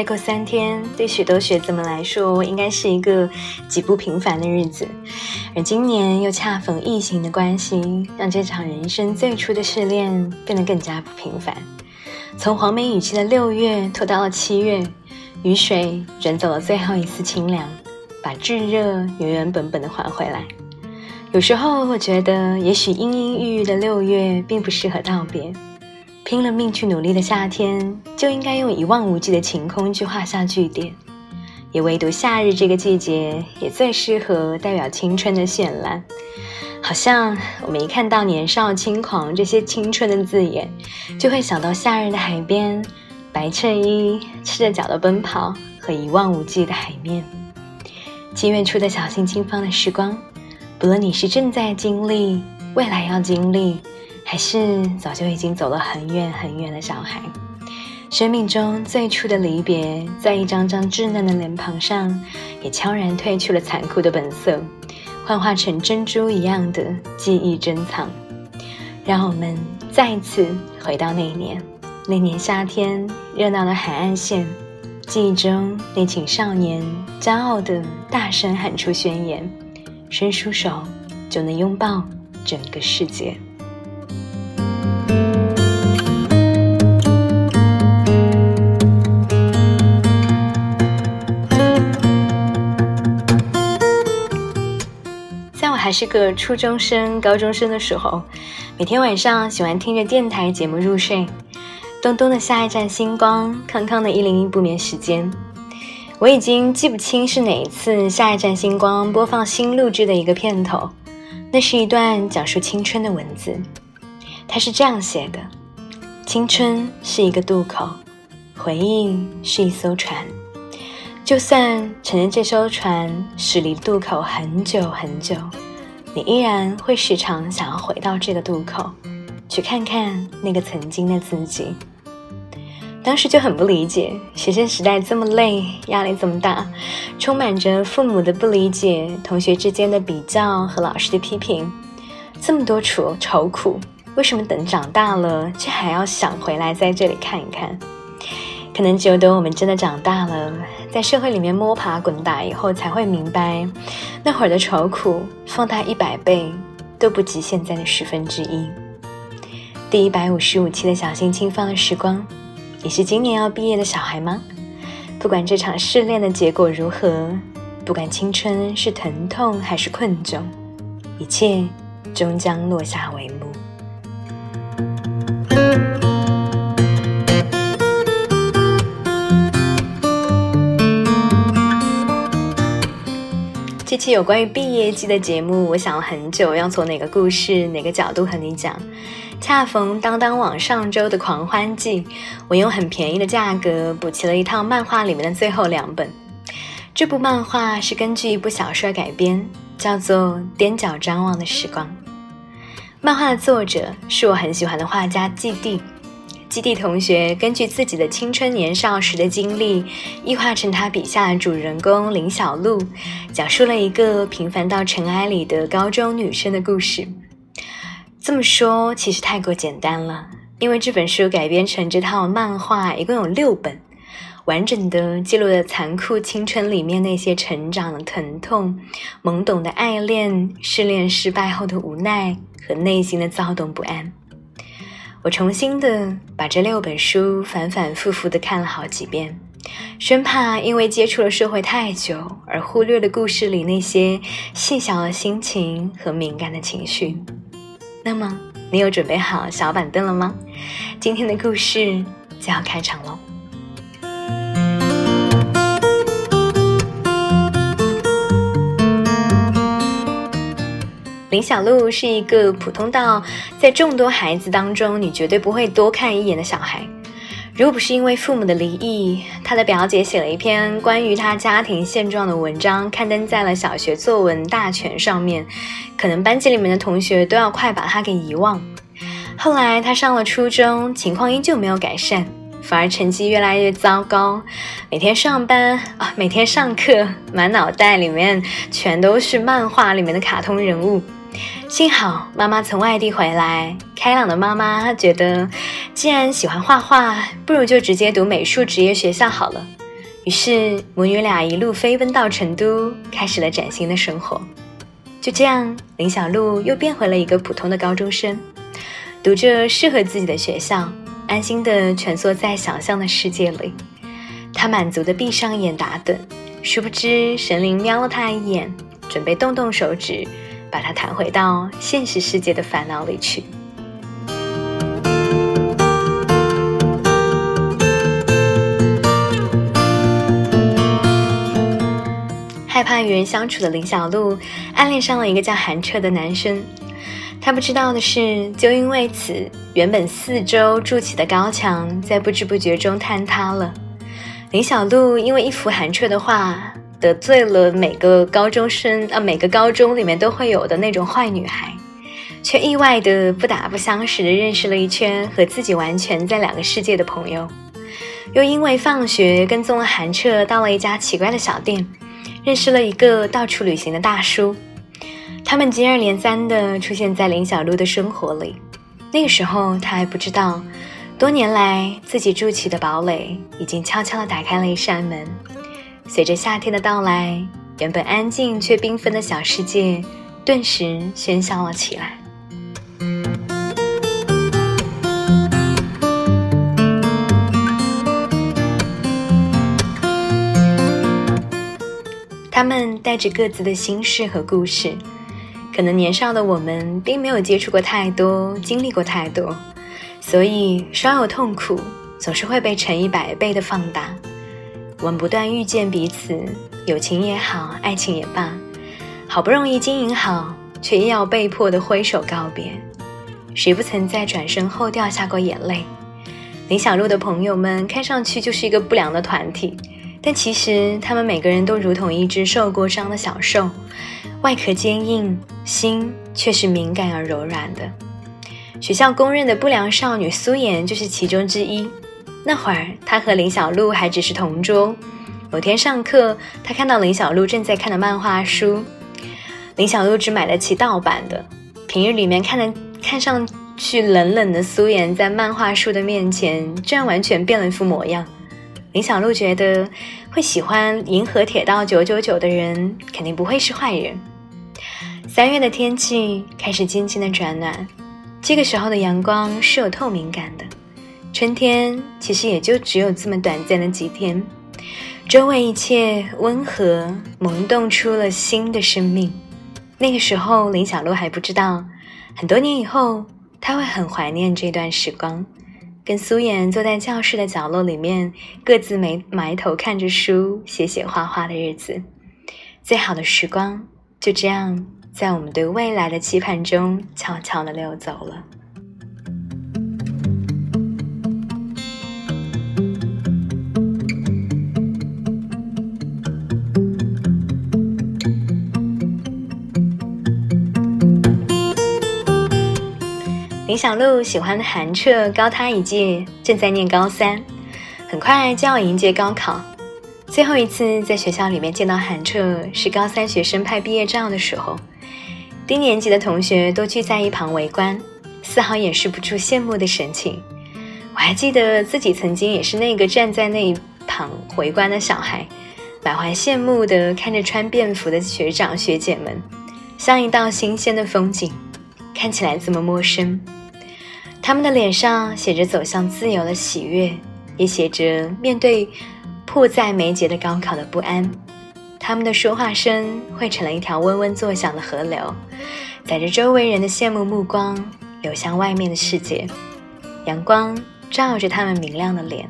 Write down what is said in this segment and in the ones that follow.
再过三天，对许多学子们来说，应该是一个极不平凡的日子。而今年又恰逢疫情的关系，让这场人生最初的试炼变得更加不平凡。从黄梅雨季的六月拖到了七月，雨水卷走了最后一丝清凉，把炙热原原本本的还回来。有时候我觉得，也许阴阴郁郁的六月并不适合道别。拼了命去努力的夏天，就应该用一望无际的晴空去画下句点。也唯独夏日这个季节，也最适合代表青春的绚烂。好像我们一看到年少轻狂这些青春的字眼，就会想到夏日的海边，白衬衣、赤着脚的奔跑和一望无际的海面。七月初的小心轻放的时光，不论你是正在经历，未来要经历。还是早就已经走了很远很远的小孩，生命中最初的离别，在一张张稚嫩的脸庞上，也悄然褪去了残酷的本色，幻化成珍珠一样的记忆珍藏。让我们再次回到那一年，那年夏天热闹的海岸线，记忆中那群少年骄傲的大声喊出宣言：伸出手就能拥抱整个世界。还是个初中生、高中生的时候，每天晚上喜欢听着电台节目入睡。东东的下一站星光，康康的一零一不眠时间，我已经记不清是哪一次下一站星光播放新录制的一个片头。那是一段讲述青春的文字，它是这样写的：青春是一个渡口，回忆是一艘船。就算乘着这艘船驶离渡口很久很久。你依然会时常想要回到这个渡口，去看看那个曾经的自己。当时就很不理解，学生时代这么累，压力这么大，充满着父母的不理解、同学之间的比较和老师的批评，这么多愁愁苦，为什么等长大了，却还要想回来在这里看一看？可能只有等我们真的长大了，在社会里面摸爬滚打以后，才会明白，那会儿的愁苦放大一百倍都不及现在的十分之一。第一百五十五期的小心轻放的时光，你是今年要毕业的小孩吗？不管这场试炼的结果如何，不管青春是疼痛还是困窘，一切终将落下帷幕。期有关于毕业季的节目，我想了很久，要从哪个故事、哪个角度和你讲。恰逢当当网上周的狂欢季，我用很便宜的价格补齐了一套漫画里面的最后两本。这部漫画是根据一部小说改编，叫做《踮脚张望的时光》。漫画的作者是我很喜欢的画家季地。基地同学根据自己的青春年少时的经历，异化成他笔下主人公林小璐，讲述了一个平凡到尘埃里的高中女生的故事。这么说其实太过简单了，因为这本书改编成这套漫画一共有六本，完整的记录了残酷青春里面那些成长的疼痛、懵懂的爱恋、失恋失败后的无奈和内心的躁动不安。我重新的把这六本书反反复复的看了好几遍，生怕因为接触了社会太久而忽略了故事里那些细小的心情和敏感的情绪。那么，你有准备好小板凳了吗？今天的故事就要开场喽！林小璐是一个普通到在众多孩子当中你绝对不会多看一眼的小孩。如果不是因为父母的离异，他的表姐写了一篇关于他家庭现状的文章，刊登在了小学作文大全上面，可能班级里面的同学都要快把他给遗忘。后来他上了初中，情况依旧没有改善，反而成绩越来越糟糕。每天上班啊，每天上课，满脑袋里面全都是漫画里面的卡通人物。幸好妈妈从外地回来，开朗的妈妈觉得，既然喜欢画画，不如就直接读美术职业学校好了。于是母女俩一路飞奔到成都，开始了崭新的生活。就这样，林小璐又变回了一个普通的高中生，读着适合自己的学校，安心的蜷缩在想象的世界里。她满足的闭上眼打盹，殊不知神灵瞄了她一眼，准备动动手指，把它弹回到现实世界的烦恼里去。害怕与人相处的林小璐，暗恋上了一个叫韩彻的男生。他不知道的是，就因为此，原本四周筑起的高墙，在不知不觉中坍塌了。林小璐因为一幅韩彻的画，得罪了每个高中生啊，每个高中里面都会有的那种坏女孩，却意外的不打不相识的认识了一圈和自己完全在两个世界的朋友。又因为放学跟踪了韩彻，到了一家奇怪的小店。认识了一个到处旅行的大叔，他们接二连三的出现在林小璐的生活里。那个时候，他还不知道，多年来自己筑起的堡垒已经悄悄的打开了一扇门。随着夏天的到来，原本安静却缤纷的小世界，顿时喧嚣了起来。他们带着各自的心事和故事，可能年少的我们并没有接触过太多，经历过太多，所以稍有痛苦，总是会被乘以百倍的放大。我们不断遇见彼此，友情也好，爱情也罢，好不容易经营好，却又要被迫的挥手告别。谁不曾在转身后掉下过眼泪？林小璐的朋友们看上去就是一个不良的团体。但其实，他们每个人都如同一只受过伤的小兽，外壳坚硬，心却是敏感而柔软的。学校公认的不良少女苏妍就是其中之一。那会儿，他和林小璐还只是同桌。某天上课，他看到林小璐正在看的漫画书。林小璐只买得起盗版的。平日里面看的看上去冷冷的苏妍，在漫画书的面前，居然完全变了一副模样。林小璐觉得，会喜欢《银河铁道九九九》的人，肯定不会是坏人。三月的天气开始渐渐的转暖，这个时候的阳光是有透明感的。春天其实也就只有这么短暂的几天，周围一切温和，萌动出了新的生命。那个时候，林小璐还不知道，很多年以后，她会很怀念这段时光。跟苏妍坐在教室的角落里面，各自埋埋头看着书、写写画画的日子，最好的时光就这样在我们对未来的期盼中悄悄地溜走了。林小璐喜欢的韩彻高他一届，正在念高三，很快就要迎接高考。最后一次在学校里面见到韩彻，是高三学生拍毕业照的时候，低年级的同学都聚在一旁围观，丝毫掩饰不住羡慕的神情。我还记得自己曾经也是那个站在那一旁围观的小孩，满怀羡慕的看着穿便服的学长学姐们，像一道新鲜的风景，看起来这么陌生。他们的脸上写着走向自由的喜悦，也写着面对迫在眉睫的高考的不安。他们的说话声汇成了一条嗡嗡作响的河流，载着周围人的羡慕目光流向外面的世界。阳光照着他们明亮的脸，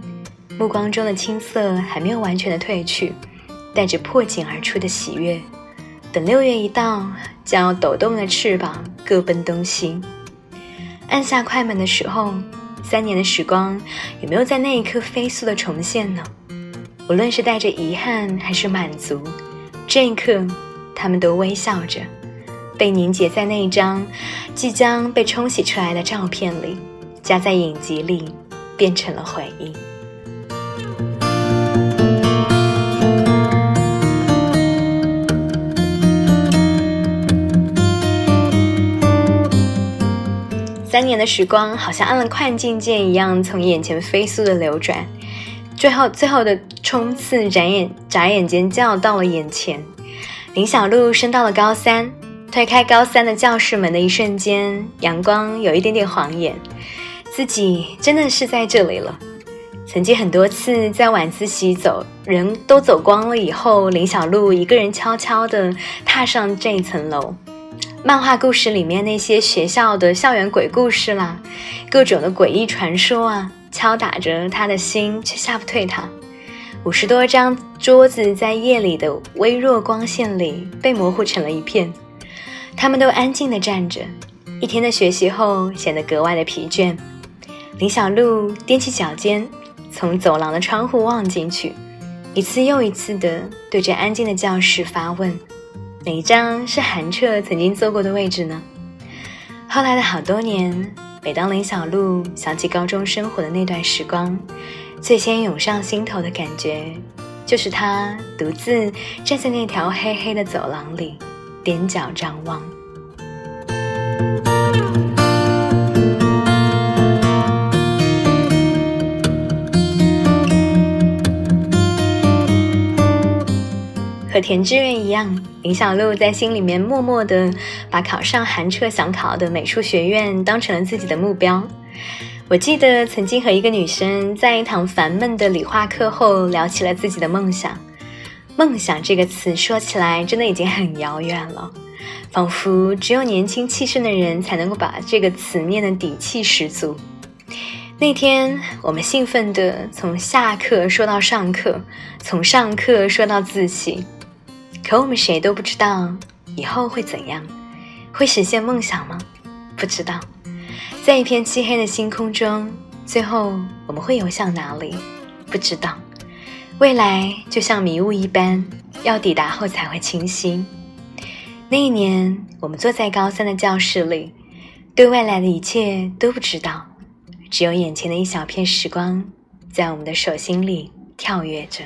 目光中的青涩还没有完全的褪去，带着破茧而出的喜悦。等六月一到，将要抖动的翅膀各奔东西。按下快门的时候，三年的时光有没有在那一刻飞速的重现呢？无论是带着遗憾还是满足，这一刻，他们都微笑着，被凝结在那一张即将被冲洗出来的照片里，夹在影集里，变成了回忆。三年的时光，好像按了快进键一样，从眼前飞速的流转。最后最后的冲刺，眨眼眨眼间就要到了眼前。林小璐升到了高三，推开高三的教室门的一瞬间，阳光有一点点晃眼，自己真的是在这里了。曾经很多次在晚自习走人都走光了以后，林小璐一个人悄悄地踏上这一层楼。漫画故事里面那些学校的校园鬼故事啦，各种的诡异传说啊，敲打着他的心，却吓不退他。五十多张桌子在夜里的微弱光线里被模糊成了一片，他们都安静地站着。一天的学习后显得格外的疲倦。林小璐踮起脚尖。从走廊的窗户望进去，一次又一次地对着安静的教室发问：哪一张是韩彻曾经坐过的位置呢？后来的好多年，每当林小璐想起高中生活的那段时光，最先涌上心头的感觉，就是她独自站在那条黑黑的走廊里，踮脚张望。和田志愿一样，林小璐在心里面默默的把考上韩彻想考的美术学院当成了自己的目标。我记得曾经和一个女生在一堂烦闷的理化课后聊起了自己的梦想。梦想这个词说起来真的已经很遥远了，仿佛只有年轻气盛的人才能够把这个词念得底气十足。那天我们兴奋地从下课说到上课，从上课说到自习。可我们谁都不知道以后会怎样，会实现梦想吗？不知道。在一片漆黑的星空中，最后我们会游向哪里？不知道。未来就像迷雾一般，要抵达后才会清晰。那一年，我们坐在高三的教室里，对未来的一切都不知道，只有眼前的一小片时光，在我们的手心里跳跃着。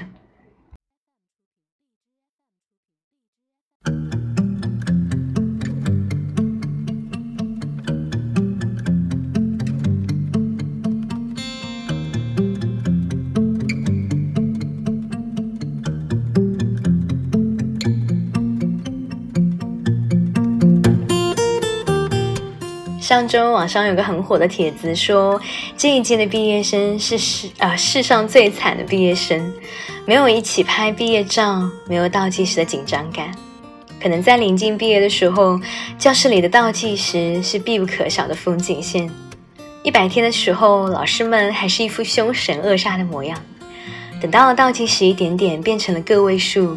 上周网上有个很火的帖子，说这一届的毕业生是世啊世上最惨的毕业生，没有一起拍毕业照，没有倒计时的紧张感。可能在临近毕业的时候，教室里的倒计时是必不可少的风景线。一百天的时候，老师们还是一副凶神恶煞的模样。等到了倒计时一点点变成了个位数，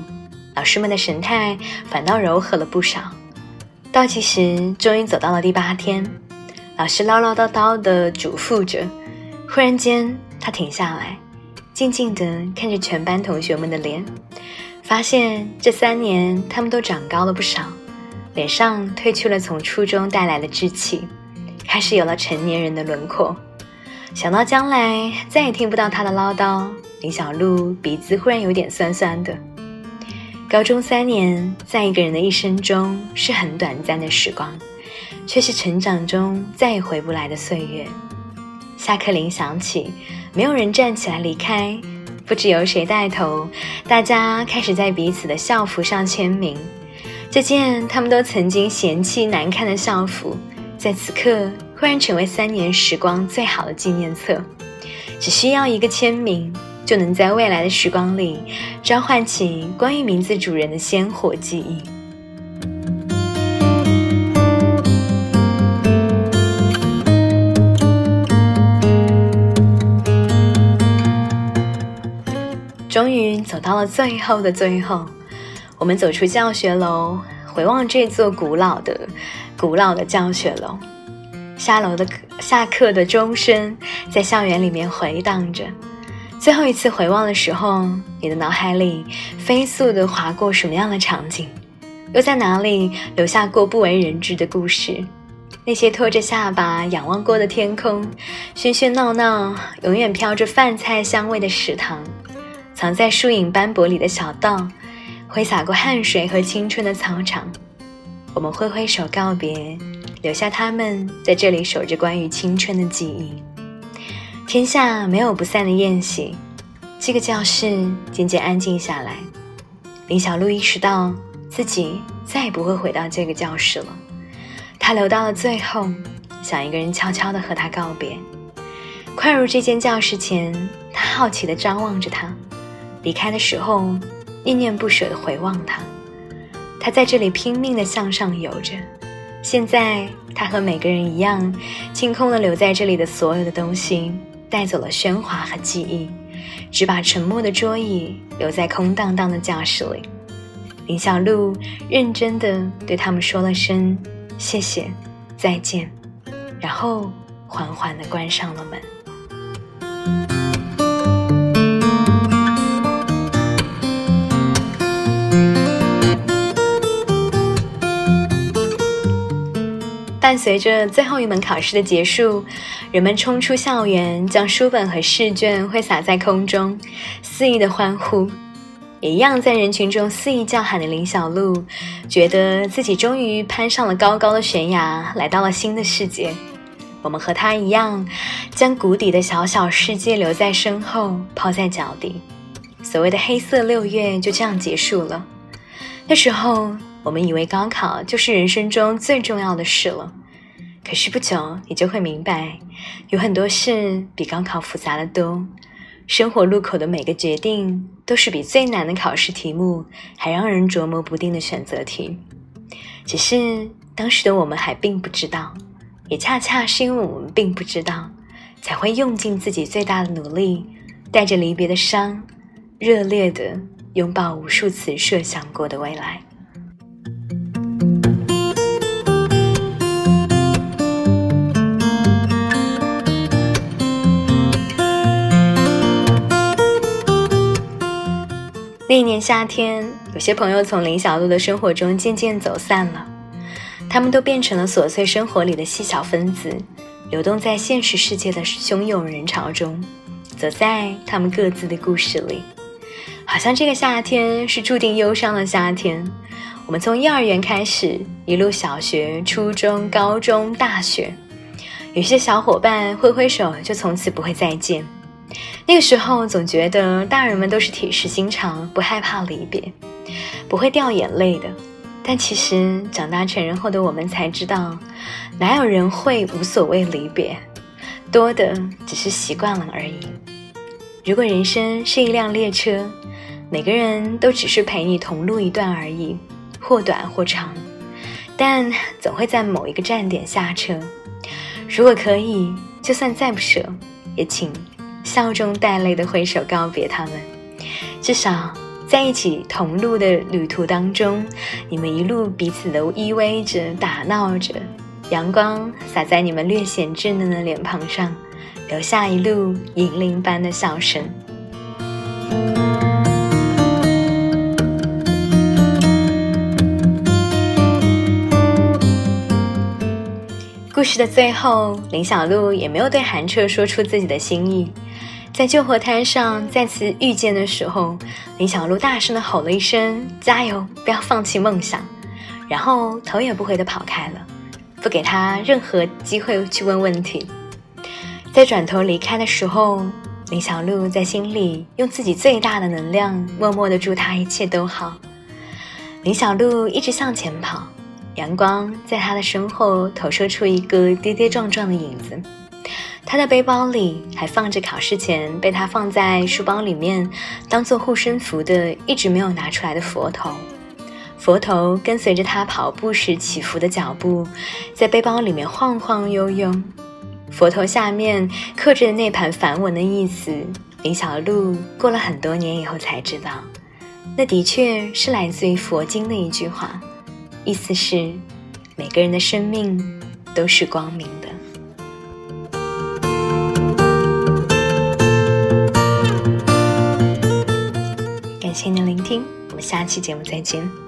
老师们的神态反倒柔和了不少。倒计时终于走到了第八天，老师唠唠叨叨地嘱咐着。忽然间，他停下来，静静地看着全班同学们的脸，发现这三年他们都长高了不少，脸上褪去了从初中带来的稚气，开始有了成年人的轮廓。想到将来再也听不到他的唠叨，林小璐鼻子忽然有点酸酸的。高中三年，在一个人的一生中是很短暂的时光，却是成长中再也回不来的岁月。下课铃响起，没有人站起来离开，不知由谁带头，大家开始在彼此的校服上签名。这件他们都曾经嫌弃难看的校服，在此刻忽然成为三年时光最好的纪念册。只需要一个签名。就能在未来的时光里召唤起关于名字主人的鲜活记忆。到了最后的最后，我们走出教学楼，回望这座古老的、古老的教学楼，下楼的、下课的钟声在校园里面回荡着。最后一次回望的时候，你的脑海里飞速地划过什么样的场景？又在哪里留下过不为人知的故事？那些托着下巴仰望过的天空，喧喧闹闹，永远飘着饭菜香味的食堂，藏在树影斑驳里的小道，挥洒过汗水和青春的操场，我们挥挥手告别，留下他们在这里守着关于青春的记忆。天下没有不散的宴席，这个教室渐渐安静下来。林小璐意识到自己再也不会回到这个教室了。她留到了最后，想一个人悄悄地和他告别。快入这间教室前，她好奇地张望着他；离开的时候，念念不舍地回望他。他在这里拼命地向上游着。现在，他和每个人一样，清空了留在这里的所有的东西，带走了喧哗和记忆。只把沉默的桌椅留在空荡荡的教室里。林小璐认真的对他们说了声“谢谢，再见”，然后缓缓的关上了门。伴随着最后一门考试的结束，人们冲出校园，将书本和试卷挥洒在空中，肆意的欢呼。也一样在人群中肆意叫喊的林小璐，觉得自己终于攀上了高高的悬崖，来到了新的世界。我们和他一样，将谷底的小小世界留在身后，抛在脚底。所谓的黑色六月就这样结束了。那时候。我们以为高考就是人生中最重要的事了，可是不久你就会明白，有很多事比高考复杂的多。生活路口的每个决定，都是比最难的考试题目还让人琢磨不定的选择题。只是当时的我们还并不知道，也恰恰是因为我们并不知道，才会用尽自己最大的努力，带着离别的伤，热烈的拥抱无数次设想过的未来。那一年夏天，有些朋友从林小璐的生活中渐渐走散了，他们都变成了琐碎生活里的细小分子，流动在现实世界的汹涌人潮中，走在他们各自的故事里。好像这个夏天是注定忧伤的夏天。我们从幼儿园开始，一路小学、初中、高中、大学，有些小伙伴挥挥手，就从此不会再见。那个时候总觉得大人们都是铁石心肠，不害怕离别，不会掉眼泪的。但其实长大成人后的我们才知道，哪有人会无所谓离别，多的只是习惯了而已。如果人生是一辆列车，每个人都只是陪你同路一段而已，或短或长，但总会在某一个站点下车。如果可以，就算再不舍，也请。笑中带泪的挥手告别他们，至少在一起同路的旅途当中，你们一路彼此都依偎着打闹着，阳光洒在你们略显稚嫩的脸庞上，留下一路银铃般的笑声。故事的最后，林小璐也没有对韩彻说出自己的心意。在救火滩上再次遇见的时候，林小璐大声的吼了一声：“加油，不要放弃梦想！”然后头也不回的跑开了，不给他任何机会去问问题。在转头离开的时候，林小璐在心里用自己最大的能量，默默的祝他一切都好。林小璐一直向前跑，阳光在他的身后投射出一个跌跌撞撞的影子。他的背包里还放着考试前被他放在书包里面当做护身符的一直没有拿出来的佛头，佛头跟随着他跑步时起伏的脚步，在背包里面晃晃悠悠。佛头下面刻着的那盘梵文的意思，林小璐过了很多年以后才知道，那的确是来自于佛经的一句话，意思是每个人的生命都是光明的。感谢您的聆听，我们下期节目再见。